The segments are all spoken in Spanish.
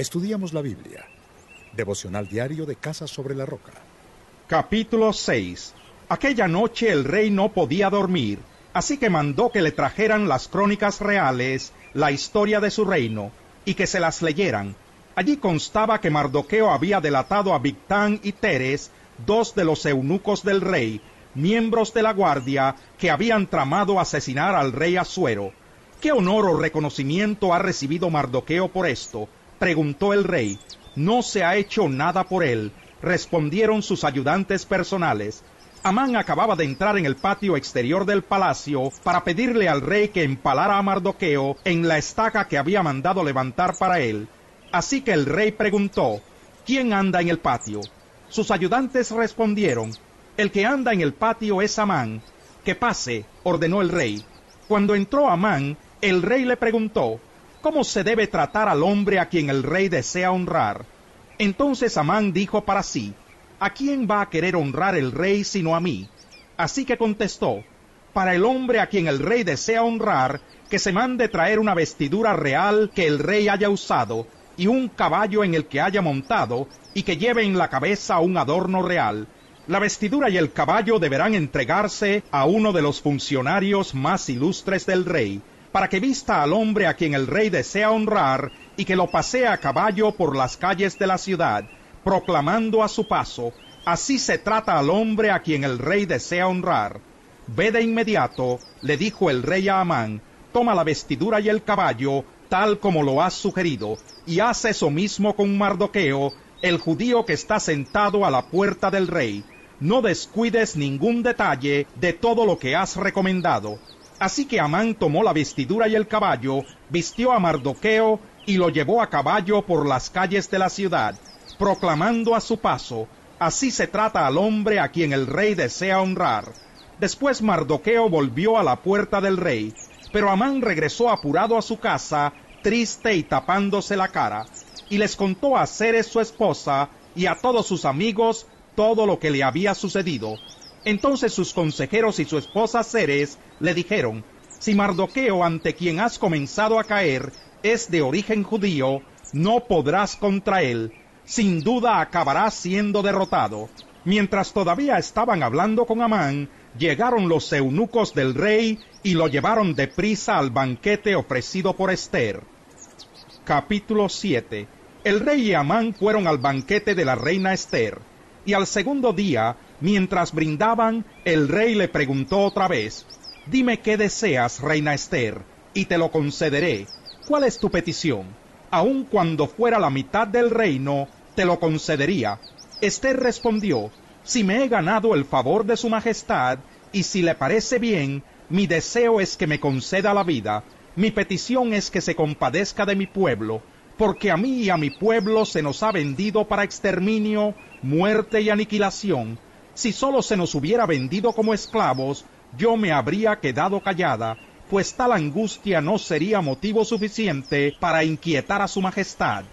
Estudiamos la Biblia. Devocional diario de Casa sobre la Roca. Capítulo 6. Aquella noche el rey no podía dormir, así que mandó que le trajeran las crónicas reales, la historia de su reino, y que se las leyeran. Allí constaba que Mardoqueo había delatado a Victán y Teres, dos de los eunucos del rey, miembros de la guardia que habían tramado asesinar al rey Asuero. ¿Qué honor o reconocimiento ha recibido Mardoqueo por esto? Preguntó el rey. No se ha hecho nada por él, respondieron sus ayudantes personales. Amán acababa de entrar en el patio exterior del palacio para pedirle al rey que empalara a Mardoqueo en la estaca que había mandado levantar para él. Así que el rey preguntó, ¿quién anda en el patio? Sus ayudantes respondieron, el que anda en el patio es Amán. Que pase, ordenó el rey. Cuando entró Amán, el rey le preguntó, ¿Cómo se debe tratar al hombre a quien el rey desea honrar? Entonces Amán dijo para sí, ¿A quién va a querer honrar el rey sino a mí? Así que contestó, Para el hombre a quien el rey desea honrar, que se mande traer una vestidura real que el rey haya usado, y un caballo en el que haya montado, y que lleve en la cabeza un adorno real. La vestidura y el caballo deberán entregarse a uno de los funcionarios más ilustres del rey, para que vista al hombre a quien el rey desea honrar y que lo pasee a caballo por las calles de la ciudad, proclamando a su paso, así se trata al hombre a quien el rey desea honrar. Ve de inmediato, le dijo el rey a Amán, toma la vestidura y el caballo, tal como lo has sugerido, y haz eso mismo con Mardoqueo, el judío que está sentado a la puerta del rey. No descuides ningún detalle de todo lo que has recomendado Así que Amán tomó la vestidura y el caballo, vistió a Mardoqueo y lo llevó a caballo por las calles de la ciudad, proclamando a su paso, así se trata al hombre a quien el rey desea honrar. Después Mardoqueo volvió a la puerta del rey, pero Amán regresó apurado a su casa, triste y tapándose la cara, y les contó a Ceres su esposa y a todos sus amigos todo lo que le había sucedido, entonces sus consejeros y su esposa Ceres le dijeron, si Mardoqueo ante quien has comenzado a caer es de origen judío, no podrás contra él, sin duda acabarás siendo derrotado. Mientras todavía estaban hablando con Amán, llegaron los eunucos del rey y lo llevaron deprisa al banquete ofrecido por Esther. Capítulo 7 El rey y Amán fueron al banquete de la reina Esther, y al segundo día Mientras brindaban, el rey le preguntó otra vez, Dime qué deseas, reina Esther, y te lo concederé. ¿Cuál es tu petición? Aun cuando fuera la mitad del reino, te lo concedería. Esther respondió, Si me he ganado el favor de su majestad, y si le parece bien, mi deseo es que me conceda la vida. Mi petición es que se compadezca de mi pueblo, porque a mí y a mi pueblo se nos ha vendido para exterminio, muerte y aniquilación si solo se nos hubiera vendido como esclavos, yo me habría quedado callada, pues tal angustia no sería motivo suficiente para inquietar a su majestad.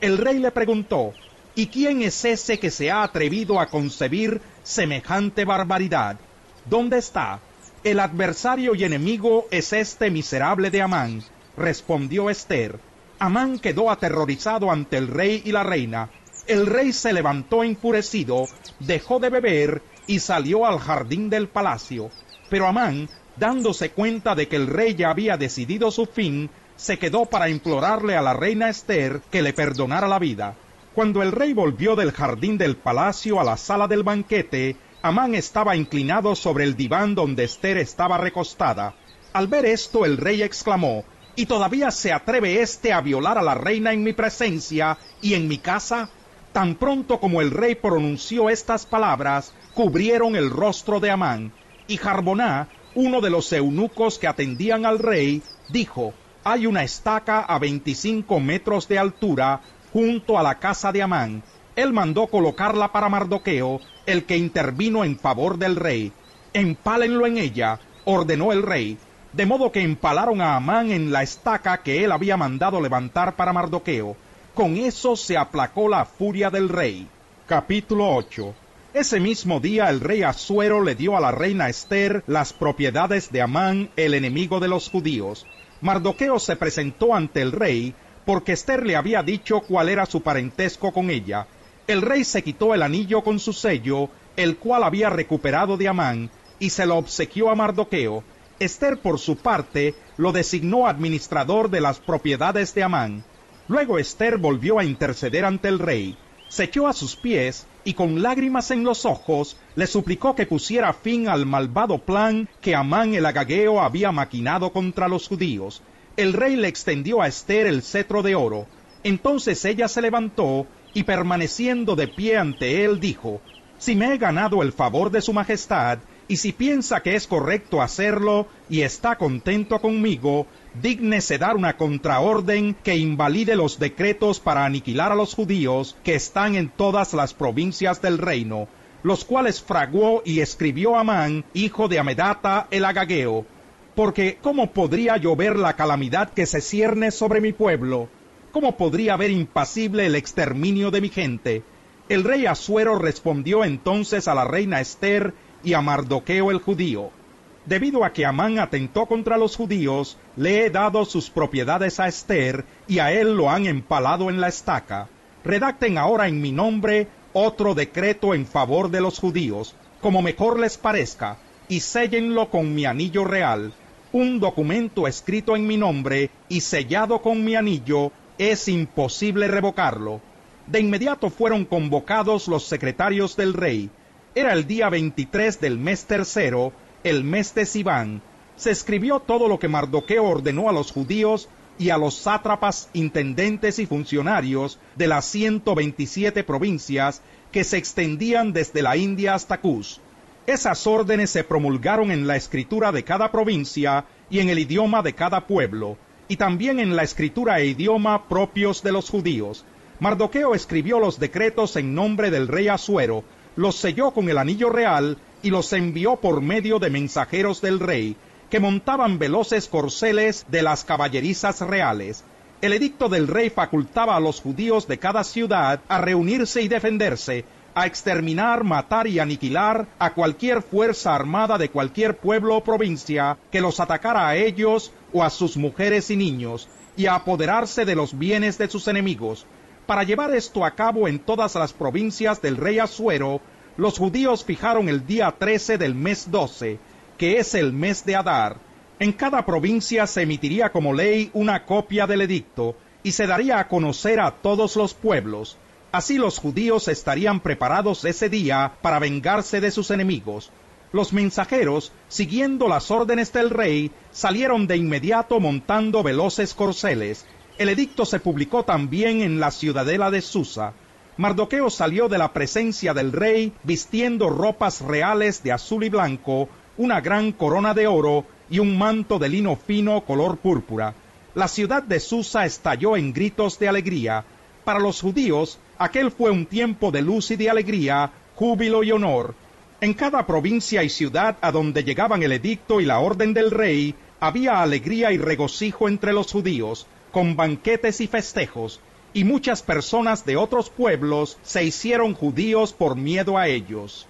El rey le preguntó, ¿Y quién es ese que se ha atrevido a concebir semejante barbaridad? ¿Dónde está? El adversario y enemigo es este miserable de Amán, respondió Esther. Amán quedó aterrorizado ante el rey y la reina, el rey se levantó enfurecido, dejó de beber y salió al jardín del palacio. Pero Amán, dándose cuenta de que el rey ya había decidido su fin, se quedó para implorarle a la reina Esther que le perdonara la vida. Cuando el rey volvió del jardín del palacio a la sala del banquete, Amán estaba inclinado sobre el diván donde Esther estaba recostada. Al ver esto, el rey exclamó, ¿Y todavía se atreve éste a violar a la reina en mi presencia y en mi casa? Tan pronto como el rey pronunció estas palabras, cubrieron el rostro de Amán, y Jarboná, uno de los eunucos que atendían al rey, dijo, hay una estaca a veinticinco metros de altura junto a la casa de Amán. Él mandó colocarla para Mardoqueo, el que intervino en favor del rey. Empálenlo en ella, ordenó el rey, de modo que empalaron a Amán en la estaca que él había mandado levantar para Mardoqueo. Con eso se aplacó la furia del rey. Capítulo 8 Ese mismo día el rey Asuero le dio a la reina Esther las propiedades de Amán, el enemigo de los judíos. Mardoqueo se presentó ante el rey, porque Esther le había dicho cuál era su parentesco con ella. El rey se quitó el anillo con su sello, el cual había recuperado de Amán, y se lo obsequió a Mardoqueo. Esther, por su parte, lo designó administrador de las propiedades de Amán. Luego Esther volvió a interceder ante el rey, se echó a sus pies y con lágrimas en los ojos le suplicó que pusiera fin al malvado plan que Amán el agageo había maquinado contra los judíos. El rey le extendió a Esther el cetro de oro. Entonces ella se levantó y permaneciendo de pie ante él dijo, Si me he ganado el favor de su majestad, y si piensa que es correcto hacerlo y está contento conmigo, dígnese dar una contraorden que invalide los decretos para aniquilar a los judíos que están en todas las provincias del reino, los cuales fraguó y escribió Amán, hijo de Amedata el Agageo. Porque ¿cómo podría llover la calamidad que se cierne sobre mi pueblo? ¿Cómo podría ver impasible el exterminio de mi gente? El rey Asuero respondió entonces a la reina Esther y a Mardoqueo el judío. Debido a que Amán atentó contra los judíos, le he dado sus propiedades a Esther y a él lo han empalado en la estaca. Redacten ahora en mi nombre otro decreto en favor de los judíos, como mejor les parezca, y séllenlo con mi anillo real. Un documento escrito en mi nombre y sellado con mi anillo es imposible revocarlo. De inmediato fueron convocados los secretarios del rey. Era el día 23 del mes tercero, el mes de Sibán, se escribió todo lo que Mardoqueo ordenó a los judíos y a los sátrapas, intendentes y funcionarios de las 127 provincias que se extendían desde la India hasta Cus. Esas órdenes se promulgaron en la escritura de cada provincia y en el idioma de cada pueblo, y también en la escritura e idioma propios de los judíos. Mardoqueo escribió los decretos en nombre del rey Asuero, los selló con el anillo real y los envió por medio de mensajeros del rey, que montaban veloces corceles de las caballerizas reales. El edicto del rey facultaba a los judíos de cada ciudad a reunirse y defenderse, a exterminar, matar y aniquilar a cualquier fuerza armada de cualquier pueblo o provincia que los atacara a ellos o a sus mujeres y niños, y a apoderarse de los bienes de sus enemigos. Para llevar esto a cabo en todas las provincias del rey Asuero, los judíos fijaron el día 13 del mes 12, que es el mes de Adar. En cada provincia se emitiría como ley una copia del edicto y se daría a conocer a todos los pueblos. Así los judíos estarían preparados ese día para vengarse de sus enemigos. Los mensajeros, siguiendo las órdenes del rey, salieron de inmediato montando veloces corceles. El edicto se publicó también en la ciudadela de Susa. Mardoqueo salió de la presencia del rey vistiendo ropas reales de azul y blanco, una gran corona de oro y un manto de lino fino color púrpura. La ciudad de Susa estalló en gritos de alegría. Para los judíos, aquel fue un tiempo de luz y de alegría, júbilo y honor. En cada provincia y ciudad a donde llegaban el edicto y la orden del rey, había alegría y regocijo entre los judíos, con banquetes y festejos, y muchas personas de otros pueblos se hicieron judíos por miedo a ellos.